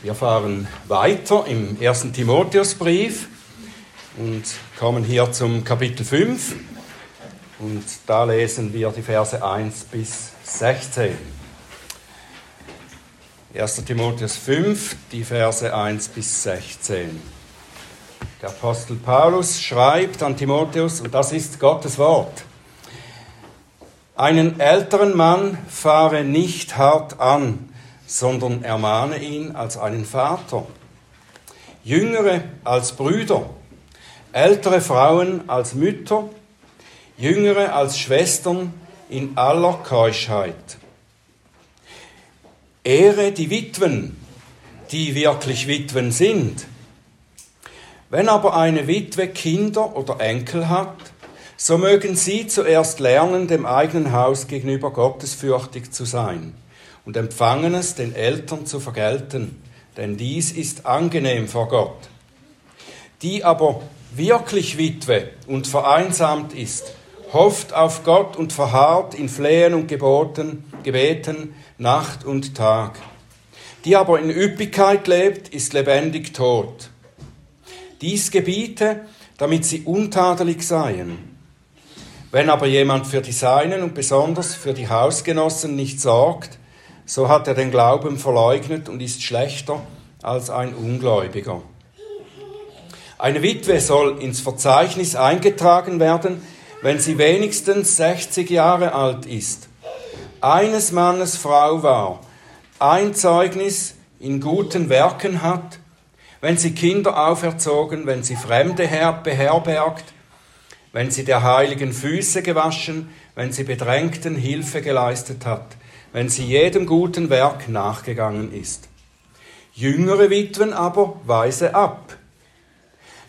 Wir fahren weiter im ersten Timotheusbrief und kommen hier zum Kapitel 5 und da lesen wir die Verse 1 bis 16. 1. Timotheus 5, die Verse 1 bis 16. Der Apostel Paulus schreibt an Timotheus, und das ist Gottes Wort, einen älteren Mann fahre nicht hart an, sondern ermahne ihn als einen Vater. Jüngere als Brüder, ältere Frauen als Mütter, Jüngere als Schwestern in aller Keuschheit. Ehre die Witwen, die wirklich Witwen sind. Wenn aber eine Witwe Kinder oder Enkel hat, so mögen sie zuerst lernen, dem eigenen Haus gegenüber gottesfürchtig zu sein und Empfangenes den Eltern zu vergelten, denn dies ist angenehm vor Gott. Die aber wirklich Witwe und vereinsamt ist, hofft auf Gott und verharrt in Flehen und Geboten, Gebeten Nacht und Tag. Die aber in Üppigkeit lebt, ist lebendig tot. Dies gebiete, damit sie untadelig seien. Wenn aber jemand für die Seinen und besonders für die Hausgenossen nicht sorgt, so hat er den Glauben verleugnet und ist schlechter als ein Ungläubiger. Eine Witwe soll ins Verzeichnis eingetragen werden, wenn sie wenigstens 60 Jahre alt ist, eines Mannes Frau war, ein Zeugnis in guten Werken hat, wenn sie Kinder auferzogen, wenn sie Fremde beherbergt, wenn sie der Heiligen Füße gewaschen, wenn sie Bedrängten Hilfe geleistet hat, wenn sie jedem guten Werk nachgegangen ist. Jüngere Witwen aber weise ab.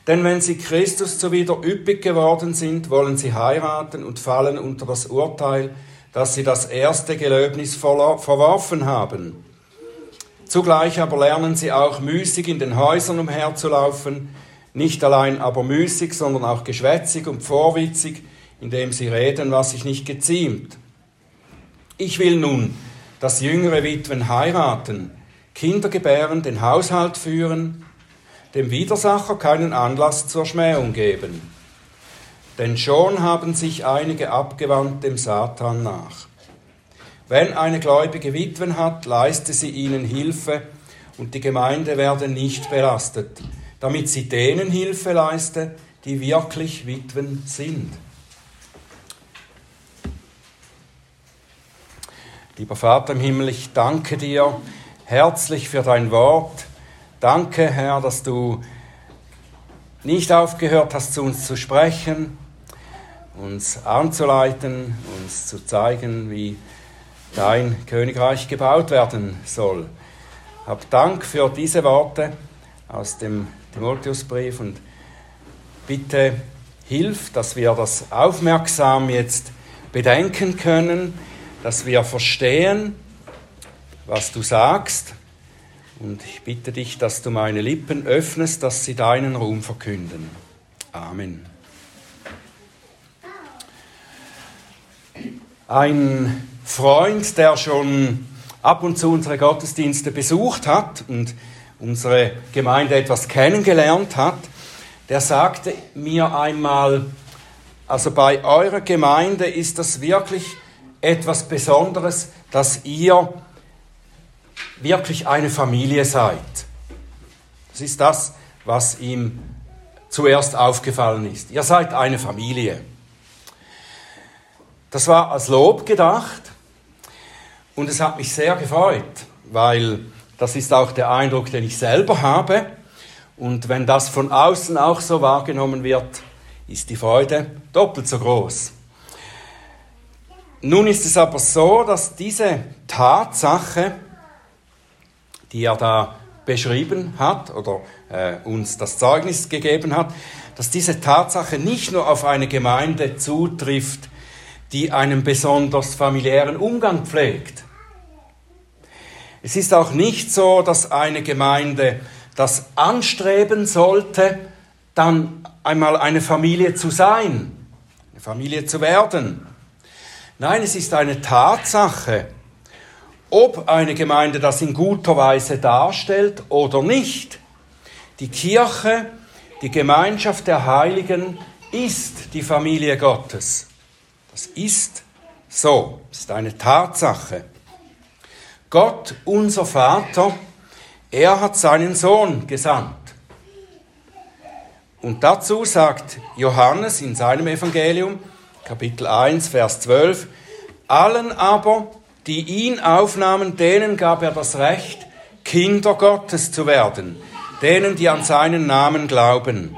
Denn wenn sie Christus zuwider üppig geworden sind, wollen sie heiraten und fallen unter das Urteil, dass sie das erste Gelöbnis verworfen haben. Zugleich aber lernen sie auch müßig in den Häusern umherzulaufen, nicht allein aber müßig, sondern auch geschwätzig und vorwitzig, indem sie reden, was sich nicht geziemt ich will nun, dass jüngere Witwen heiraten, Kinder gebären, den Haushalt führen, dem Widersacher keinen Anlass zur Schmähung geben. Denn schon haben sich einige abgewandt dem Satan nach. Wenn eine gläubige Witwen hat, leiste sie ihnen Hilfe und die Gemeinde werde nicht belastet, damit sie denen Hilfe leiste, die wirklich Witwen sind. Lieber Vater im Himmel, ich danke dir herzlich für dein Wort. Danke, Herr, dass du nicht aufgehört hast, zu uns zu sprechen, uns anzuleiten, uns zu zeigen, wie dein Königreich gebaut werden soll. Hab Dank für diese Worte aus dem Timotheusbrief und bitte hilf, dass wir das aufmerksam jetzt bedenken können dass wir verstehen, was du sagst. Und ich bitte dich, dass du meine Lippen öffnest, dass sie deinen Ruhm verkünden. Amen. Ein Freund, der schon ab und zu unsere Gottesdienste besucht hat und unsere Gemeinde etwas kennengelernt hat, der sagte mir einmal, also bei eurer Gemeinde ist das wirklich etwas Besonderes, dass ihr wirklich eine Familie seid. Das ist das, was ihm zuerst aufgefallen ist. Ihr seid eine Familie. Das war als Lob gedacht und es hat mich sehr gefreut, weil das ist auch der Eindruck, den ich selber habe. Und wenn das von außen auch so wahrgenommen wird, ist die Freude doppelt so groß. Nun ist es aber so, dass diese Tatsache, die er da beschrieben hat oder äh, uns das Zeugnis gegeben hat, dass diese Tatsache nicht nur auf eine Gemeinde zutrifft, die einen besonders familiären Umgang pflegt. Es ist auch nicht so, dass eine Gemeinde das anstreben sollte, dann einmal eine Familie zu sein, eine Familie zu werden. Nein, es ist eine Tatsache. ob eine Gemeinde das in guter Weise darstellt oder nicht. Die Kirche, die Gemeinschaft der Heiligen ist die Familie Gottes. Das ist so, das ist eine Tatsache. Gott, unser Vater, er hat seinen Sohn gesandt. Und dazu sagt Johannes in seinem Evangelium, Kapitel 1, Vers 12, allen aber, die ihn aufnahmen, denen gab er das Recht, Kinder Gottes zu werden, denen, die an seinen Namen glauben,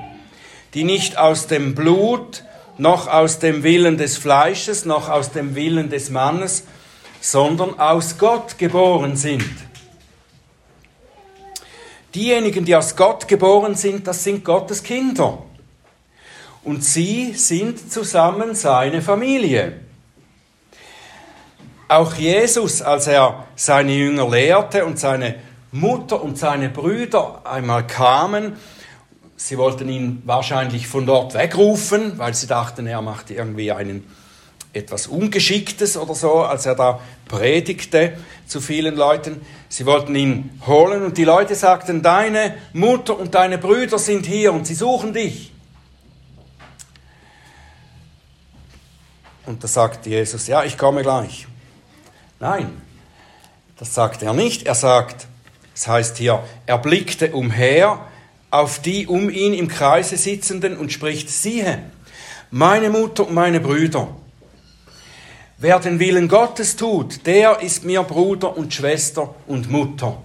die nicht aus dem Blut, noch aus dem Willen des Fleisches, noch aus dem Willen des Mannes, sondern aus Gott geboren sind. Diejenigen, die aus Gott geboren sind, das sind Gottes Kinder. Und sie sind zusammen seine Familie. Auch Jesus, als er seine Jünger lehrte und seine Mutter und seine Brüder einmal kamen, sie wollten ihn wahrscheinlich von dort wegrufen, weil sie dachten, er macht irgendwie einen etwas Ungeschicktes oder so, als er da predigte zu vielen Leuten. Sie wollten ihn holen und die Leute sagten, deine Mutter und deine Brüder sind hier und sie suchen dich. Und da sagt Jesus, ja, ich komme gleich. Nein, das sagt er nicht. Er sagt, es heißt hier, er blickte umher auf die um ihn im Kreise sitzenden und spricht, siehe, meine Mutter und meine Brüder. Wer den Willen Gottes tut, der ist mir Bruder und Schwester und Mutter.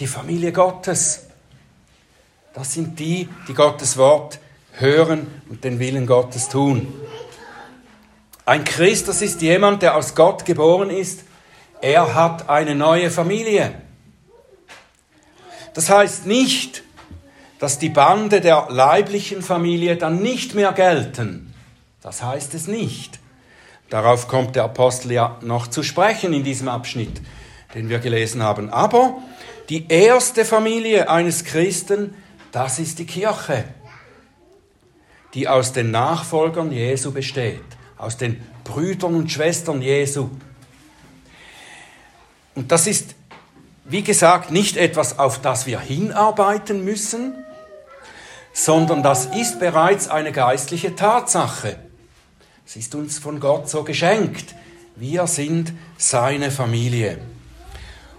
Die Familie Gottes, das sind die, die Gottes Wort hören und den Willen Gottes tun. Ein Christ, das ist jemand, der aus Gott geboren ist. Er hat eine neue Familie. Das heißt nicht, dass die Bande der leiblichen Familie dann nicht mehr gelten. Das heißt es nicht. Darauf kommt der Apostel ja noch zu sprechen in diesem Abschnitt, den wir gelesen haben. Aber die erste Familie eines Christen, das ist die Kirche, die aus den Nachfolgern Jesu besteht aus den Brüdern und Schwestern Jesu. Und das ist, wie gesagt, nicht etwas, auf das wir hinarbeiten müssen, sondern das ist bereits eine geistliche Tatsache. Es ist uns von Gott so geschenkt. Wir sind seine Familie.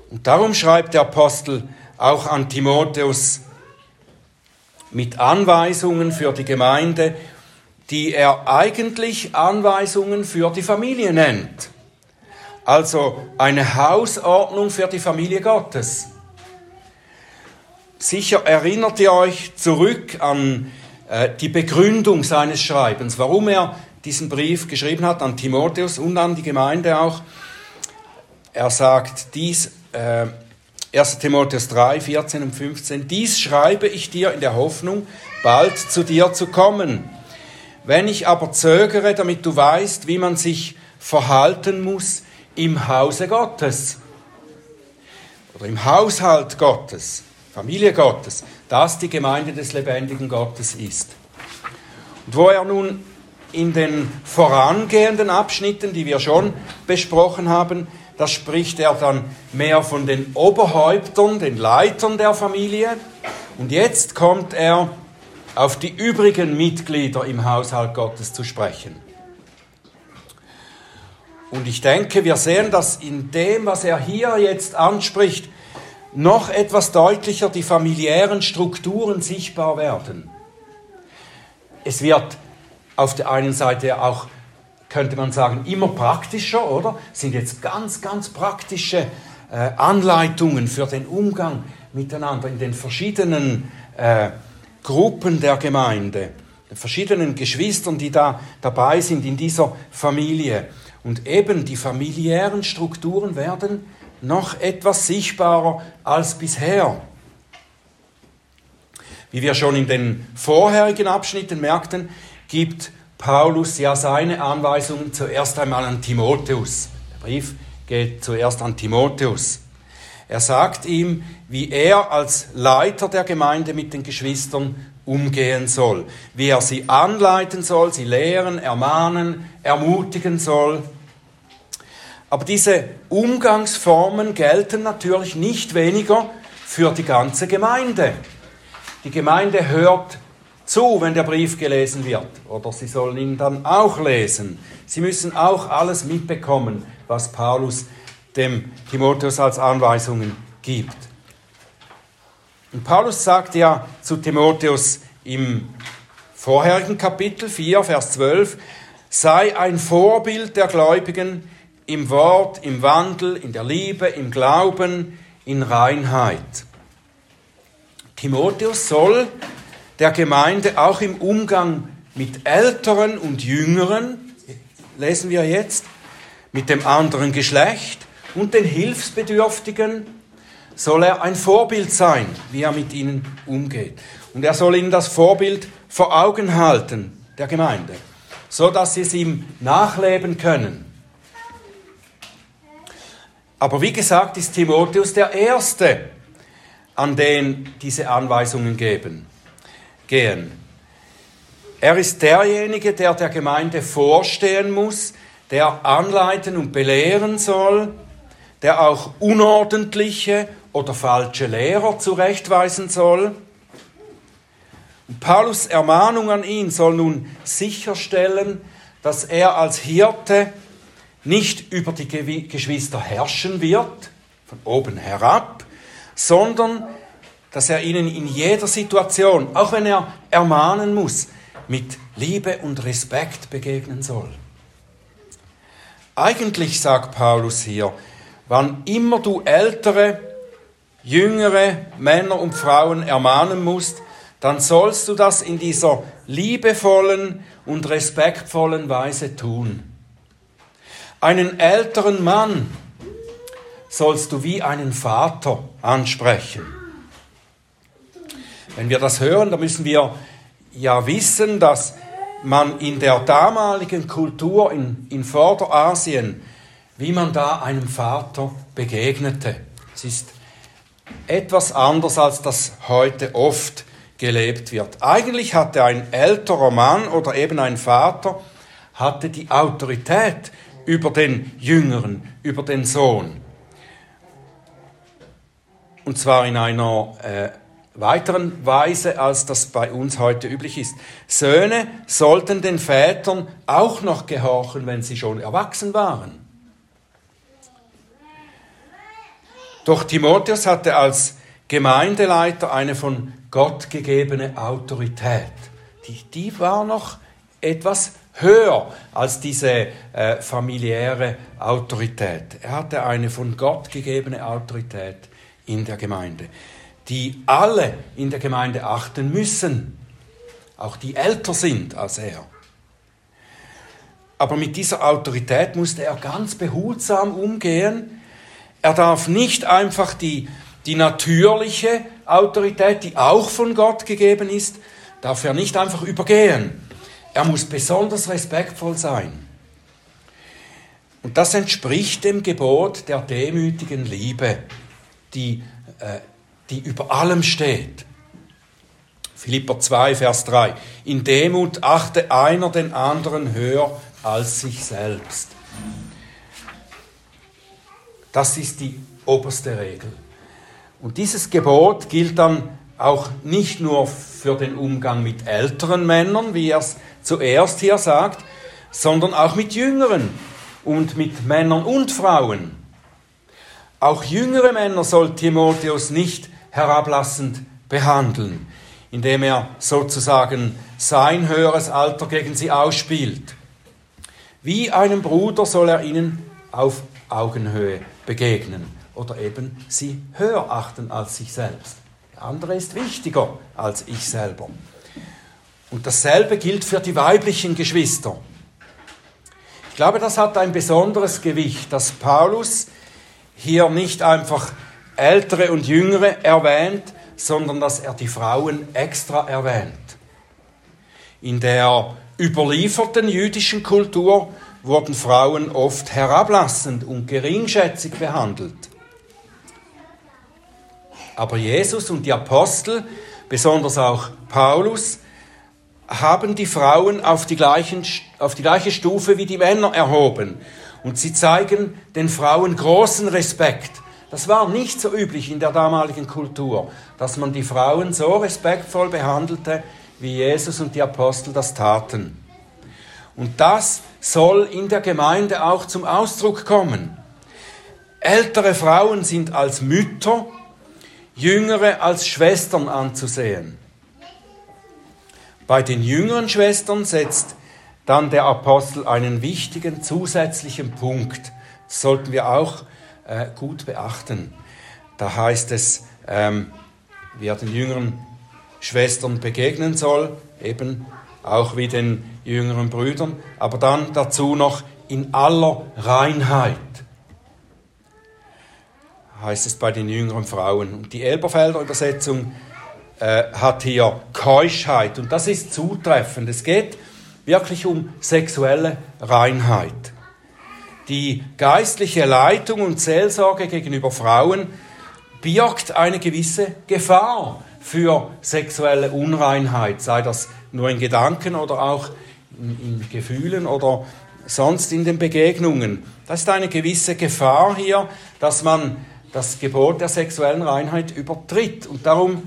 Und darum schreibt der Apostel auch an Timotheus mit Anweisungen für die Gemeinde die er eigentlich Anweisungen für die Familie nennt. Also eine Hausordnung für die Familie Gottes. Sicher erinnert ihr euch zurück an äh, die Begründung seines Schreibens, warum er diesen Brief geschrieben hat an Timotheus und an die Gemeinde auch. Er sagt dies, äh, 1 Timotheus 3, 14 und 15, dies schreibe ich dir in der Hoffnung, bald zu dir zu kommen wenn ich aber zögere, damit du weißt, wie man sich verhalten muss im Hause Gottes oder im Haushalt Gottes, Familie Gottes, das die Gemeinde des lebendigen Gottes ist. Und wo er nun in den vorangehenden Abschnitten, die wir schon besprochen haben, da spricht er dann mehr von den Oberhäuptern, den Leitern der Familie. Und jetzt kommt er auf die übrigen Mitglieder im Haushalt Gottes zu sprechen. Und ich denke, wir sehen, dass in dem, was er hier jetzt anspricht, noch etwas deutlicher die familiären Strukturen sichtbar werden. Es wird auf der einen Seite auch, könnte man sagen, immer praktischer, oder? Es sind jetzt ganz, ganz praktische äh, Anleitungen für den Umgang miteinander in den verschiedenen äh, Gruppen der Gemeinde, den verschiedenen Geschwistern, die da dabei sind in dieser Familie. Und eben die familiären Strukturen werden noch etwas sichtbarer als bisher. Wie wir schon in den vorherigen Abschnitten merkten, gibt Paulus ja seine Anweisungen zuerst einmal an Timotheus. Der Brief geht zuerst an Timotheus. Er sagt ihm, wie er als Leiter der Gemeinde mit den Geschwistern umgehen soll, wie er sie anleiten soll, sie lehren, ermahnen, ermutigen soll. Aber diese Umgangsformen gelten natürlich nicht weniger für die ganze Gemeinde. Die Gemeinde hört zu, wenn der Brief gelesen wird, oder sie sollen ihn dann auch lesen. Sie müssen auch alles mitbekommen, was Paulus dem Timotheus als Anweisungen gibt. Und Paulus sagt ja zu Timotheus im vorherigen Kapitel 4, Vers 12, sei ein Vorbild der Gläubigen im Wort, im Wandel, in der Liebe, im Glauben, in Reinheit. Timotheus soll der Gemeinde auch im Umgang mit Älteren und Jüngeren, lesen wir jetzt, mit dem anderen Geschlecht und den Hilfsbedürftigen soll er ein Vorbild sein, wie er mit ihnen umgeht. Und er soll ihnen das Vorbild vor Augen halten, der Gemeinde, so dass sie es ihm nachleben können. Aber wie gesagt, ist Timotheus der Erste, an den diese Anweisungen geben, gehen. Er ist derjenige, der der Gemeinde vorstehen muss, der anleiten und belehren soll, der auch unordentliche oder falsche Lehrer zurechtweisen soll. Und Paulus Ermahnung an ihn soll nun sicherstellen, dass er als Hirte nicht über die Geschwister herrschen wird, von oben herab, sondern dass er ihnen in jeder Situation, auch wenn er ermahnen muss, mit Liebe und Respekt begegnen soll. Eigentlich sagt Paulus hier, wann immer du ältere, jüngere Männer und Frauen ermahnen musst, dann sollst du das in dieser liebevollen und respektvollen Weise tun. Einen älteren Mann sollst du wie einen Vater ansprechen. Wenn wir das hören, dann müssen wir ja wissen, dass man in der damaligen Kultur in, in Vorderasien, wie man da einem Vater begegnete. Es ist etwas anders, als das heute oft gelebt wird. Eigentlich hatte ein älterer Mann oder eben ein Vater hatte die Autorität über den Jüngeren, über den Sohn. Und zwar in einer äh, weiteren Weise, als das bei uns heute üblich ist. Söhne sollten den Vätern auch noch gehorchen, wenn sie schon erwachsen waren. Doch Timotheus hatte als Gemeindeleiter eine von Gott gegebene Autorität. Die, die war noch etwas höher als diese äh, familiäre Autorität. Er hatte eine von Gott gegebene Autorität in der Gemeinde, die alle in der Gemeinde achten müssen, auch die älter sind als er. Aber mit dieser Autorität musste er ganz behutsam umgehen. Er darf nicht einfach die, die natürliche Autorität, die auch von Gott gegeben ist, darf er nicht einfach übergehen. Er muss besonders respektvoll sein. Und das entspricht dem Gebot der demütigen Liebe, die, äh, die über allem steht. Philipper 2, Vers 3. In Demut achte einer den anderen höher als sich selbst. Das ist die oberste Regel. Und dieses Gebot gilt dann auch nicht nur für den Umgang mit älteren Männern, wie er es zuerst hier sagt, sondern auch mit jüngeren und mit Männern und Frauen. Auch jüngere Männer soll Timotheus nicht herablassend behandeln, indem er sozusagen sein höheres Alter gegen sie ausspielt. Wie einem Bruder soll er ihnen auf Augenhöhe begegnen oder eben sie höher achten als sich selbst. Der andere ist wichtiger als ich selber. Und dasselbe gilt für die weiblichen Geschwister. Ich glaube, das hat ein besonderes Gewicht, dass Paulus hier nicht einfach ältere und jüngere erwähnt, sondern dass er die Frauen extra erwähnt. In der überlieferten jüdischen Kultur wurden Frauen oft herablassend und geringschätzig behandelt. Aber Jesus und die Apostel, besonders auch Paulus, haben die Frauen auf die, gleichen, auf die gleiche Stufe wie die Männer erhoben Und sie zeigen den Frauen großen Respekt. Das war nicht so üblich in der damaligen Kultur, dass man die Frauen so respektvoll behandelte, wie Jesus und die Apostel das taten. Und das soll in der Gemeinde auch zum Ausdruck kommen. Ältere Frauen sind als Mütter, jüngere als Schwestern anzusehen. Bei den jüngeren Schwestern setzt dann der Apostel einen wichtigen zusätzlichen Punkt. Das sollten wir auch äh, gut beachten. Da heißt es, ähm, wie er den jüngeren Schwestern begegnen soll, eben auch wie den jüngeren Brüdern, aber dann dazu noch in aller Reinheit, heißt es bei den jüngeren Frauen. Und die Elberfelder Übersetzung äh, hat hier Keuschheit und das ist zutreffend. Es geht wirklich um sexuelle Reinheit. Die geistliche Leitung und Seelsorge gegenüber Frauen birgt eine gewisse Gefahr für sexuelle Unreinheit, sei das nur in Gedanken oder auch in, in Gefühlen oder sonst in den Begegnungen. Das ist eine gewisse Gefahr hier, dass man das Gebot der sexuellen Reinheit übertritt. Und darum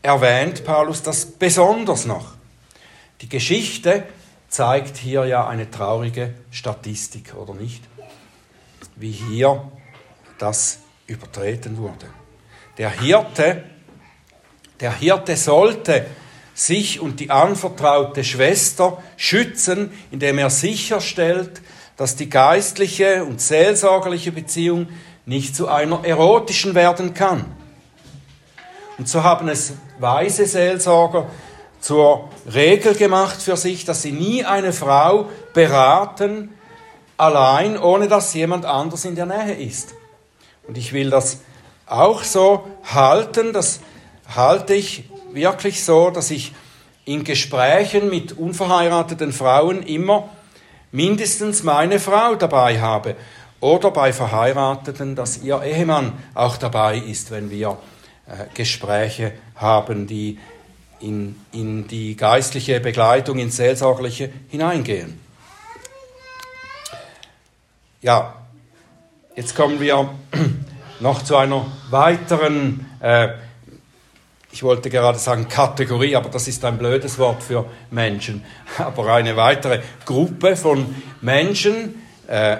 erwähnt Paulus das besonders noch. Die Geschichte zeigt hier ja eine traurige Statistik, oder nicht? Wie hier das übertreten wurde. Der Hirte, der Hirte sollte sich und die anvertraute Schwester schützen, indem er sicherstellt, dass die geistliche und seelsorgerliche Beziehung nicht zu einer erotischen werden kann. Und so haben es weise Seelsorger zur Regel gemacht für sich, dass sie nie eine Frau beraten, allein, ohne dass jemand anders in der Nähe ist. Und ich will das auch so halten, das halte ich wirklich so, dass ich in Gesprächen mit unverheirateten Frauen immer mindestens meine Frau dabei habe oder bei Verheirateten, dass ihr Ehemann auch dabei ist, wenn wir äh, Gespräche haben, die in, in die geistliche Begleitung, ins Seelsorgliche hineingehen. Ja, jetzt kommen wir noch zu einer weiteren äh, ich wollte gerade sagen Kategorie, aber das ist ein blödes Wort für Menschen, aber eine weitere Gruppe von Menschen, äh,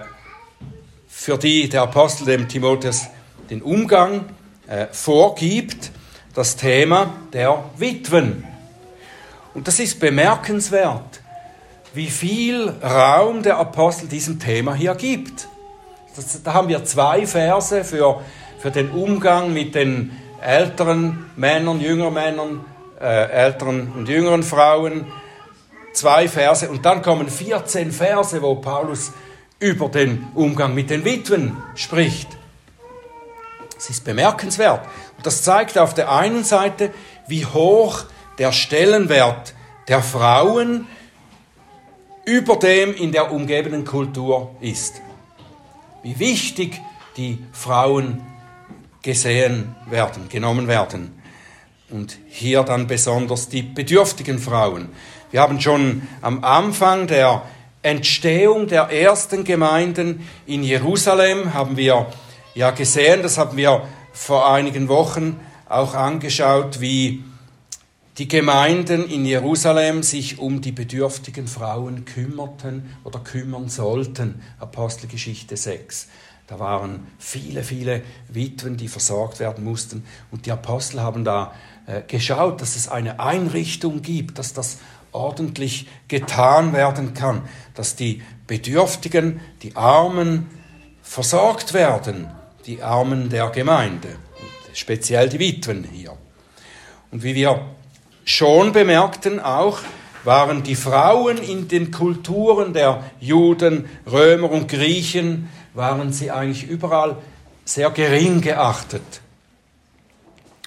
für die der Apostel dem Timotheus den Umgang äh, vorgibt, das Thema der Witwen. Und das ist bemerkenswert, wie viel Raum der Apostel diesem Thema hier gibt. Das, da haben wir zwei Verse für, für den Umgang mit den älteren Männern, jüngeren Männern, äh, älteren und jüngeren Frauen, zwei Verse und dann kommen 14 Verse, wo Paulus über den Umgang mit den Witwen spricht. Es ist bemerkenswert. Und das zeigt auf der einen Seite, wie hoch der Stellenwert der Frauen über dem in der umgebenden Kultur ist. Wie wichtig die Frauen gesehen werden, genommen werden. Und hier dann besonders die bedürftigen Frauen. Wir haben schon am Anfang der Entstehung der ersten Gemeinden in Jerusalem haben wir ja gesehen, das haben wir vor einigen Wochen auch angeschaut, wie die Gemeinden in Jerusalem sich um die bedürftigen Frauen kümmerten oder kümmern sollten. Apostelgeschichte 6. Da waren viele, viele Witwen, die versorgt werden mussten. Und die Apostel haben da äh, geschaut, dass es eine Einrichtung gibt, dass das ordentlich getan werden kann, dass die Bedürftigen, die Armen versorgt werden, die Armen der Gemeinde, speziell die Witwen hier. Und wie wir schon bemerkten, auch waren die Frauen in den Kulturen der Juden, Römer und Griechen waren sie eigentlich überall sehr gering geachtet.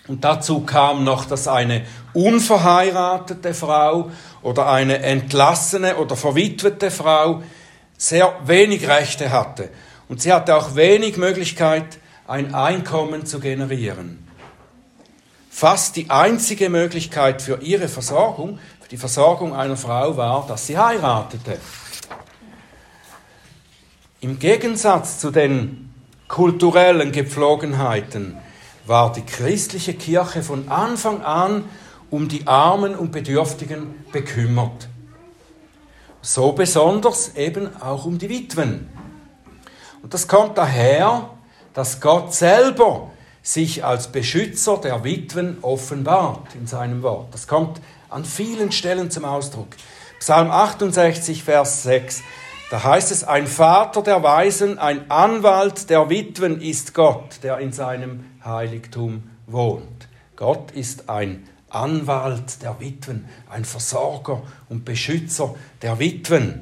Und dazu kam noch, dass eine unverheiratete Frau oder eine entlassene oder verwitwete Frau sehr wenig Rechte hatte. Und sie hatte auch wenig Möglichkeit, ein Einkommen zu generieren. Fast die einzige Möglichkeit für ihre Versorgung, für die Versorgung einer Frau war, dass sie heiratete. Im Gegensatz zu den kulturellen Gepflogenheiten war die christliche Kirche von Anfang an um die Armen und Bedürftigen bekümmert. So besonders eben auch um die Witwen. Und das kommt daher, dass Gott selber sich als Beschützer der Witwen offenbart in seinem Wort. Das kommt an vielen Stellen zum Ausdruck. Psalm 68, Vers 6. Da heißt es, ein Vater der Weisen, ein Anwalt der Witwen ist Gott, der in seinem Heiligtum wohnt. Gott ist ein Anwalt der Witwen, ein Versorger und Beschützer der Witwen.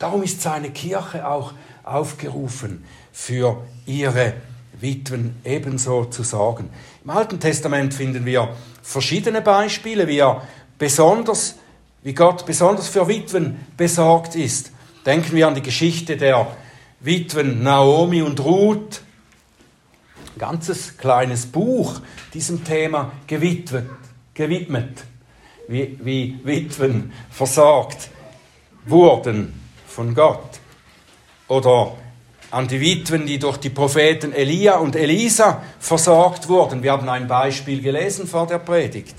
Darum ist seine Kirche auch aufgerufen, für ihre Witwen ebenso zu sorgen. Im Alten Testament finden wir verschiedene Beispiele, wie er besonders, wie Gott besonders für Witwen besorgt ist. Denken wir an die Geschichte der Witwen Naomi und Ruth. Ein ganzes kleines Buch diesem Thema gewidmet, gewidmet wie, wie Witwen versorgt wurden von Gott. Oder an die Witwen, die durch die Propheten Elia und Elisa versorgt wurden. Wir haben ein Beispiel gelesen vor der Predigt.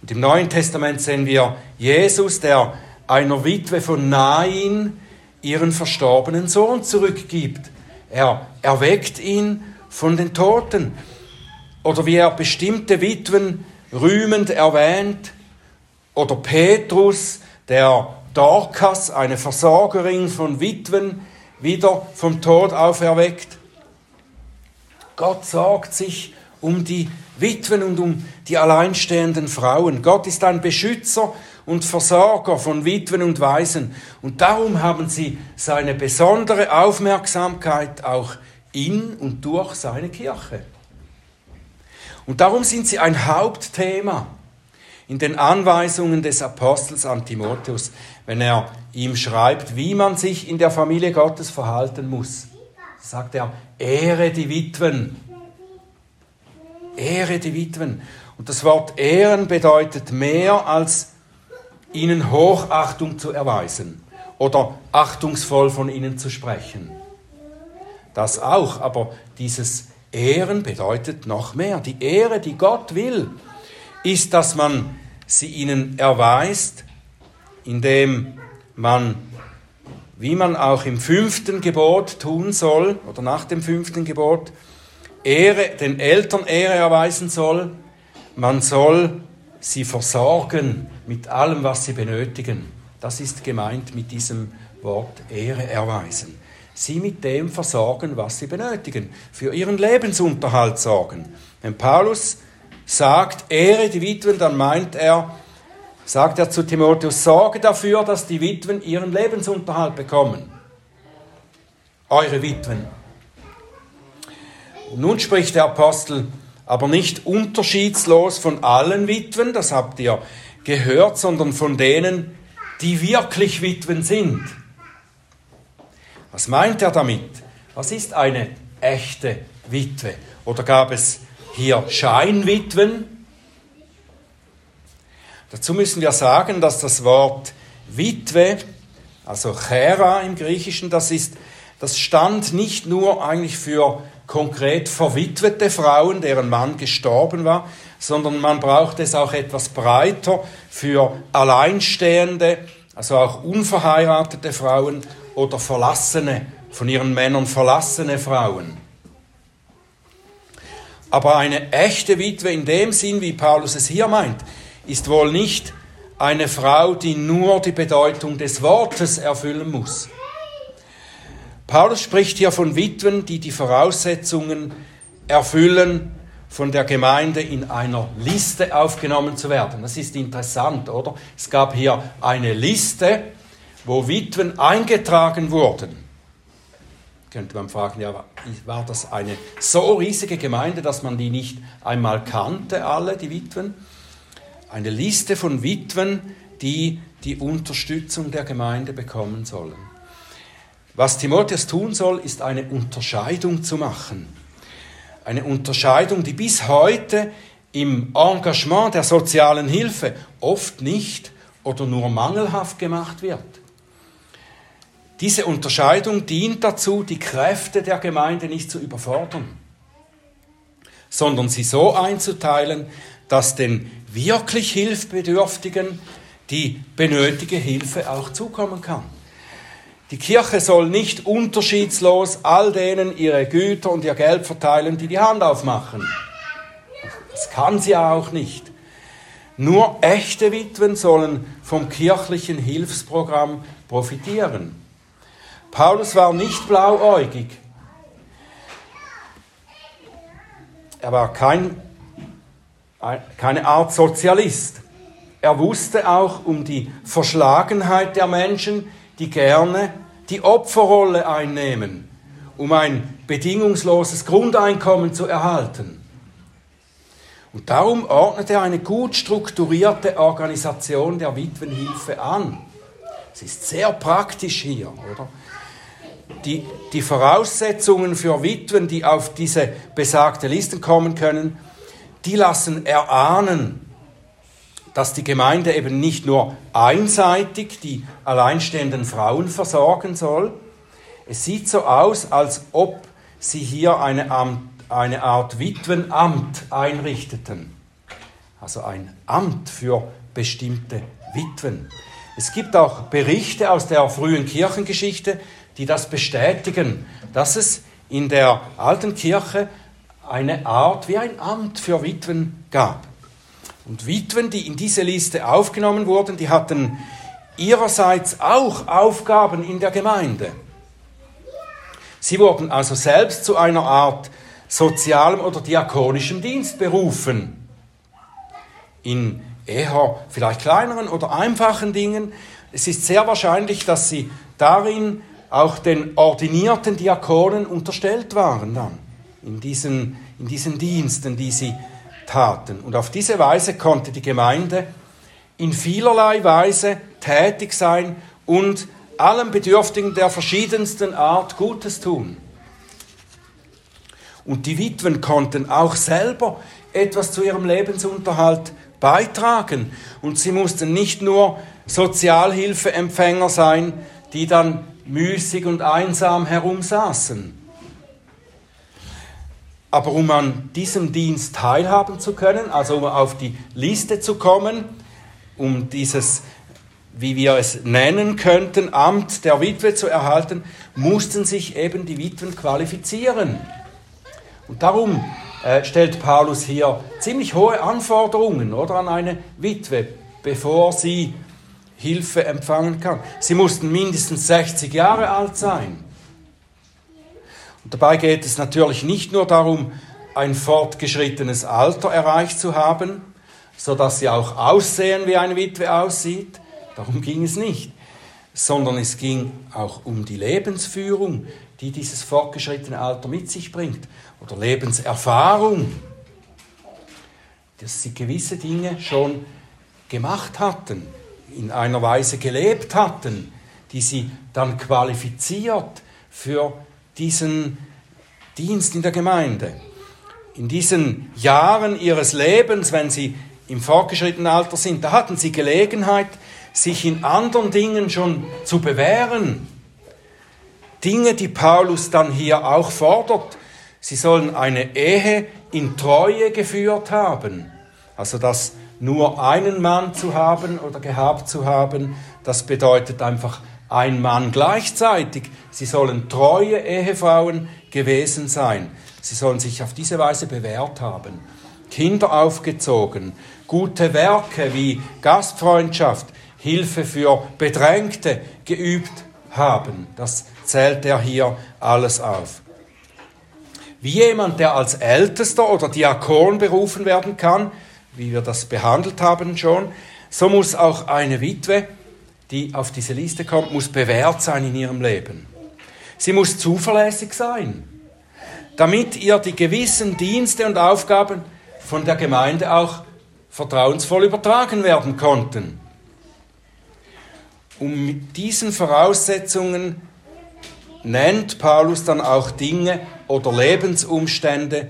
Und im Neuen Testament sehen wir Jesus, der einer Witwe von Nain ihren verstorbenen Sohn zurückgibt. Er erweckt ihn von den Toten. Oder wie er bestimmte Witwen rühmend erwähnt. Oder Petrus, der Dorcas, eine Versorgerin von Witwen, wieder vom Tod auferweckt. Gott sorgt sich um die Witwen und um die alleinstehenden Frauen. Gott ist ein Beschützer und Versorger von Witwen und Waisen. Und darum haben sie seine besondere Aufmerksamkeit auch in und durch seine Kirche. Und darum sind sie ein Hauptthema in den Anweisungen des Apostels an Timotheus, wenn er ihm schreibt, wie man sich in der Familie Gottes verhalten muss. Sagt er, ehre die Witwen. Ehre die Witwen. Und das Wort ehren bedeutet mehr als ihnen Hochachtung zu erweisen oder achtungsvoll von ihnen zu sprechen. Das auch, aber dieses Ehren bedeutet noch mehr. Die Ehre, die Gott will, ist, dass man sie ihnen erweist, indem man, wie man auch im fünften Gebot tun soll, oder nach dem fünften Gebot, Ehre, den Eltern Ehre erweisen soll, man soll sie versorgen mit allem, was sie benötigen. Das ist gemeint mit diesem Wort Ehre erweisen. Sie mit dem versorgen, was sie benötigen, für ihren Lebensunterhalt sorgen. Wenn Paulus sagt, Ehre die Witwen, dann meint er, sagt er zu Timotheus, sorge dafür, dass die Witwen ihren Lebensunterhalt bekommen. Eure Witwen. Und nun spricht der Apostel aber nicht unterschiedslos von allen Witwen, das habt ihr gehört, sondern von denen, die wirklich Witwen sind. Was meint er damit? Was ist eine echte Witwe? Oder gab es hier Scheinwitwen? Dazu müssen wir sagen, dass das Wort Witwe, also Chera im Griechischen, das ist, das stand nicht nur eigentlich für konkret verwitwete Frauen, deren Mann gestorben war, sondern man braucht es auch etwas breiter für Alleinstehende, also auch unverheiratete Frauen oder verlassene, von ihren Männern verlassene Frauen. Aber eine echte Witwe in dem Sinn, wie Paulus es hier meint, ist wohl nicht eine Frau, die nur die Bedeutung des Wortes erfüllen muss. Paulus spricht hier von Witwen, die die Voraussetzungen erfüllen, von der Gemeinde in einer Liste aufgenommen zu werden. Das ist interessant, oder? Es gab hier eine Liste, wo Witwen eingetragen wurden. Könnte man fragen, ja, war das eine so riesige Gemeinde, dass man die nicht einmal kannte, alle, die Witwen? Eine Liste von Witwen, die die Unterstützung der Gemeinde bekommen sollen. Was Timotheus tun soll, ist eine Unterscheidung zu machen. Eine Unterscheidung, die bis heute im Engagement der sozialen Hilfe oft nicht oder nur mangelhaft gemacht wird. Diese Unterscheidung dient dazu, die Kräfte der Gemeinde nicht zu überfordern, sondern sie so einzuteilen, dass den wirklich Hilfbedürftigen die benötigte Hilfe auch zukommen kann. Die Kirche soll nicht unterschiedslos all denen ihre Güter und ihr Geld verteilen, die die Hand aufmachen. Das kann sie auch nicht. Nur echte Witwen sollen vom kirchlichen Hilfsprogramm profitieren. Paulus war nicht blauäugig. Er war kein, keine Art Sozialist. Er wusste auch um die Verschlagenheit der Menschen, die gerne die Opferrolle einnehmen, um ein bedingungsloses Grundeinkommen zu erhalten. Und darum ordnet er eine gut strukturierte Organisation der Witwenhilfe an. Es ist sehr praktisch hier, oder? Die, die Voraussetzungen für Witwen, die auf diese besagte Listen kommen können, die lassen erahnen, dass die Gemeinde eben nicht nur einseitig die alleinstehenden Frauen versorgen soll. Es sieht so aus, als ob sie hier eine, Amt, eine Art Witwenamt einrichteten. Also ein Amt für bestimmte Witwen. Es gibt auch Berichte aus der frühen Kirchengeschichte, die das bestätigen, dass es in der alten Kirche eine Art wie ein Amt für Witwen gab. Und Witwen, die in diese Liste aufgenommen wurden, die hatten ihrerseits auch Aufgaben in der Gemeinde. Sie wurden also selbst zu einer Art sozialem oder diakonischem Dienst berufen. In eher vielleicht kleineren oder einfachen Dingen. Es ist sehr wahrscheinlich, dass sie darin auch den ordinierten Diakonen unterstellt waren dann, in diesen, in diesen Diensten, die sie taten. Und auf diese Weise konnte die Gemeinde in vielerlei Weise tätig sein und allen Bedürftigen der verschiedensten Art Gutes tun. Und die Witwen konnten auch selber etwas zu ihrem Lebensunterhalt beitragen. Und sie mussten nicht nur Sozialhilfeempfänger sein, die dann müßig und einsam herumsaßen. Aber um an diesem Dienst teilhaben zu können, also um auf die Liste zu kommen, um dieses, wie wir es nennen könnten, Amt der Witwe zu erhalten, mussten sich eben die Witwen qualifizieren. Und darum äh, stellt Paulus hier ziemlich hohe Anforderungen oder, an eine Witwe, bevor sie Hilfe empfangen kann. Sie mussten mindestens 60 Jahre alt sein. Und dabei geht es natürlich nicht nur darum, ein fortgeschrittenes Alter erreicht zu haben, so dass sie auch aussehen, wie eine Witwe aussieht. Darum ging es nicht, sondern es ging auch um die Lebensführung, die dieses fortgeschrittene Alter mit sich bringt, oder Lebenserfahrung, dass sie gewisse Dinge schon gemacht hatten, in einer Weise gelebt hatten, die sie dann qualifiziert für diesen Dienst in der Gemeinde. In diesen Jahren ihres Lebens, wenn sie im fortgeschrittenen Alter sind, da hatten sie Gelegenheit, sich in anderen Dingen schon zu bewähren. Dinge, die Paulus dann hier auch fordert. Sie sollen eine Ehe in Treue geführt haben. Also das nur einen Mann zu haben oder gehabt zu haben, das bedeutet einfach ein Mann gleichzeitig. Sie sollen treue Ehefrauen gewesen sein. Sie sollen sich auf diese Weise bewährt haben. Kinder aufgezogen, gute Werke wie Gastfreundschaft, Hilfe für Bedrängte geübt haben. Das zählt er hier alles auf. Wie jemand, der als Ältester oder Diakon berufen werden kann, wie wir das behandelt haben schon, so muss auch eine Witwe die auf diese Liste kommt, muss bewährt sein in ihrem Leben. Sie muss zuverlässig sein, damit ihr die gewissen Dienste und Aufgaben von der Gemeinde auch vertrauensvoll übertragen werden konnten. Um mit diesen Voraussetzungen nennt Paulus dann auch Dinge oder Lebensumstände,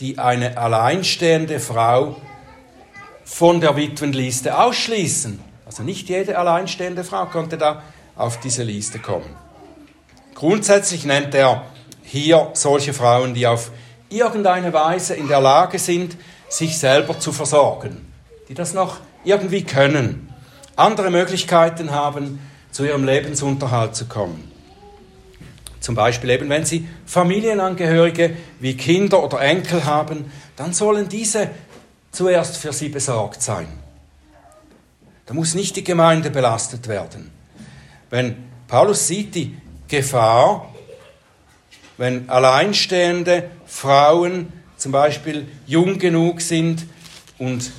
die eine alleinstehende Frau von der Witwenliste ausschließen. Also nicht jede alleinstehende Frau konnte da auf diese Liste kommen. Grundsätzlich nennt er hier solche Frauen, die auf irgendeine Weise in der Lage sind, sich selber zu versorgen, die das noch irgendwie können, andere Möglichkeiten haben, zu ihrem Lebensunterhalt zu kommen. Zum Beispiel eben, wenn sie Familienangehörige wie Kinder oder Enkel haben, dann sollen diese zuerst für sie besorgt sein. Da muss nicht die Gemeinde belastet werden. Wenn Paulus sieht die Gefahr, wenn alleinstehende Frauen zum Beispiel jung genug sind und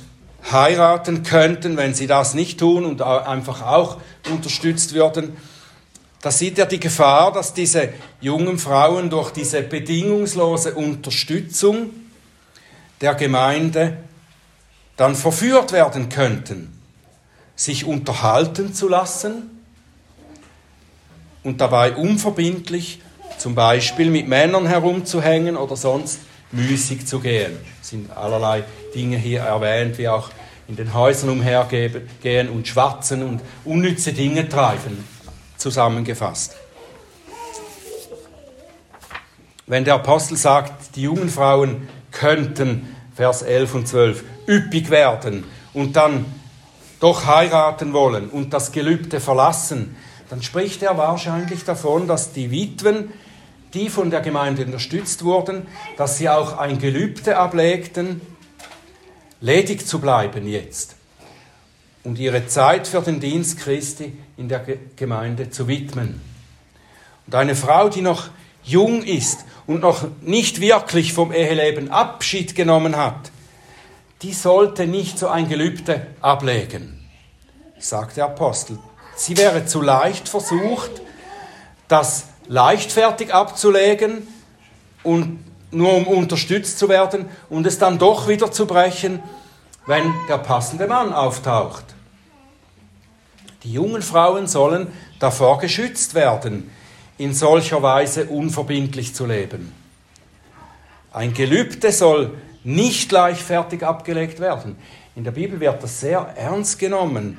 heiraten könnten, wenn sie das nicht tun und einfach auch unterstützt würden, da sieht er die Gefahr, dass diese jungen Frauen durch diese bedingungslose Unterstützung der Gemeinde dann verführt werden könnten, sich unterhalten zu lassen und dabei unverbindlich zum Beispiel mit Männern herumzuhängen oder sonst müßig zu gehen. Es sind allerlei Dinge hier erwähnt, wie auch in den Häusern umhergehen und schwatzen und unnütze Dinge treiben, zusammengefasst. Wenn der Apostel sagt, die jungen Frauen könnten, Vers 11 und 12, üppig werden und dann doch heiraten wollen und das Gelübde verlassen, dann spricht er wahrscheinlich davon, dass die Witwen die von der Gemeinde unterstützt wurden, dass sie auch ein Gelübde ablegten, ledig zu bleiben jetzt und ihre Zeit für den Dienst Christi in der Gemeinde zu widmen. Und eine Frau, die noch jung ist und noch nicht wirklich vom Eheleben Abschied genommen hat, die sollte nicht so ein Gelübde ablegen, sagt der Apostel. Sie wäre zu leicht versucht, das leichtfertig abzulegen und nur um unterstützt zu werden und es dann doch wieder zu brechen, wenn der passende Mann auftaucht. Die jungen Frauen sollen davor geschützt werden, in solcher Weise unverbindlich zu leben. Ein Gelübde soll nicht leichtfertig abgelegt werden. In der Bibel wird das sehr ernst genommen,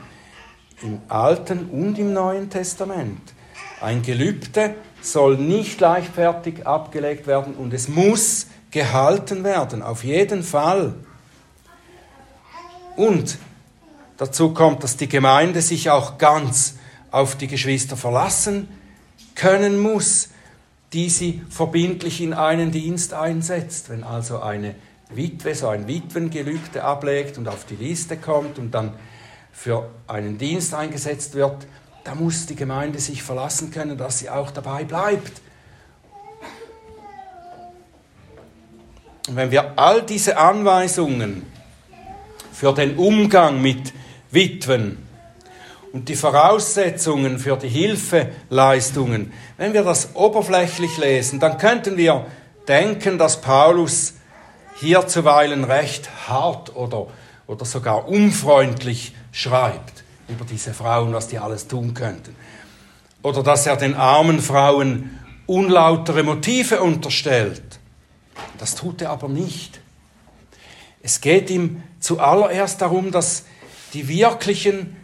im Alten und im Neuen Testament. Ein Gelübde soll nicht leichtfertig abgelegt werden und es muss gehalten werden, auf jeden Fall. Und dazu kommt, dass die Gemeinde sich auch ganz auf die Geschwister verlassen können muss, die sie verbindlich in einen Dienst einsetzt. Wenn also eine Witwe so ein Witwengelübde ablegt und auf die Liste kommt und dann für einen Dienst eingesetzt wird, da muss die Gemeinde sich verlassen können, dass sie auch dabei bleibt. Und wenn wir all diese Anweisungen für den Umgang mit Witwen und die Voraussetzungen für die Hilfeleistungen, wenn wir das oberflächlich lesen, dann könnten wir denken, dass Paulus hier zuweilen recht hart oder, oder sogar unfreundlich schreibt über diese Frauen, was die alles tun könnten. Oder dass er den armen Frauen unlautere Motive unterstellt. Das tut er aber nicht. Es geht ihm zuallererst darum, dass die wirklichen,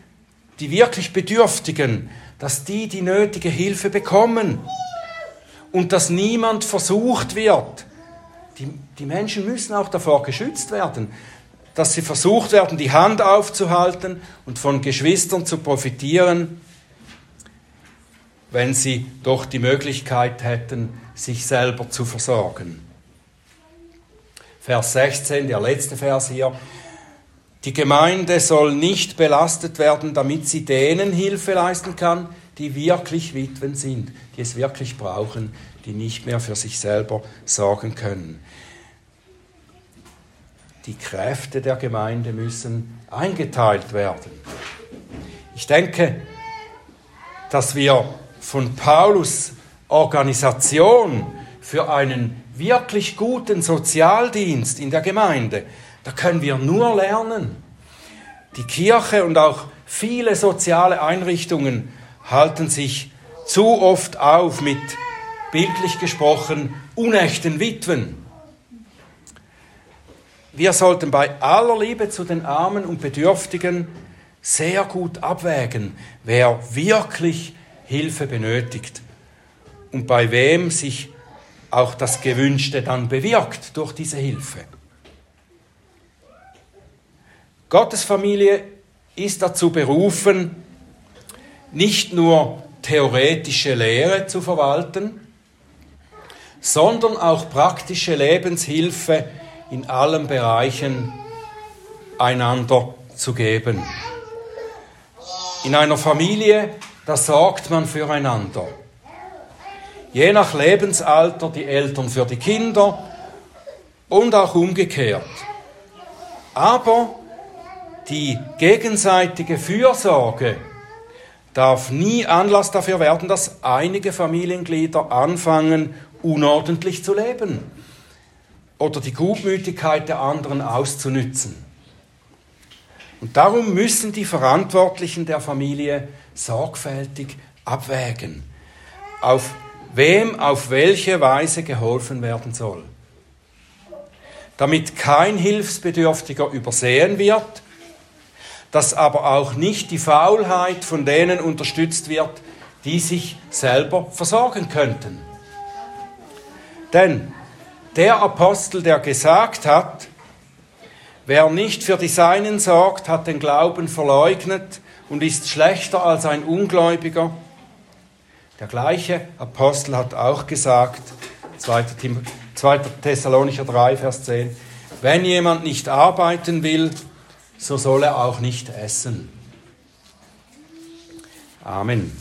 die wirklich Bedürftigen, dass die die nötige Hilfe bekommen und dass niemand versucht wird. Die, die Menschen müssen auch davor geschützt werden, dass sie versucht werden, die Hand aufzuhalten und von Geschwistern zu profitieren, wenn sie doch die Möglichkeit hätten, sich selber zu versorgen. Vers 16, der letzte Vers hier. Die Gemeinde soll nicht belastet werden, damit sie denen Hilfe leisten kann, die wirklich Witwen sind, die es wirklich brauchen, die nicht mehr für sich selber sorgen können die Kräfte der Gemeinde müssen eingeteilt werden. Ich denke, dass wir von Paulus Organisation für einen wirklich guten Sozialdienst in der Gemeinde, da können wir nur lernen. Die Kirche und auch viele soziale Einrichtungen halten sich zu oft auf mit, bildlich gesprochen, unechten Witwen wir sollten bei aller Liebe zu den Armen und Bedürftigen sehr gut abwägen, wer wirklich Hilfe benötigt und bei wem sich auch das Gewünschte dann bewirkt durch diese Hilfe. Gottes Familie ist dazu berufen, nicht nur theoretische Lehre zu verwalten, sondern auch praktische Lebenshilfe in allen Bereichen einander zu geben. In einer Familie, da sorgt man füreinander. Je nach Lebensalter die Eltern für die Kinder und auch umgekehrt. Aber die gegenseitige Fürsorge darf nie Anlass dafür werden, dass einige Familienglieder anfangen, unordentlich zu leben oder die Gutmütigkeit der anderen auszunützen. Und darum müssen die Verantwortlichen der Familie sorgfältig abwägen, auf wem auf welche Weise geholfen werden soll. Damit kein Hilfsbedürftiger übersehen wird, dass aber auch nicht die Faulheit von denen unterstützt wird, die sich selber versorgen könnten. Denn der Apostel, der gesagt hat, wer nicht für die Seinen sorgt, hat den Glauben verleugnet und ist schlechter als ein Ungläubiger. Der gleiche Apostel hat auch gesagt, 2. Thessalonicher 3, Vers 10, wenn jemand nicht arbeiten will, so soll er auch nicht essen. Amen.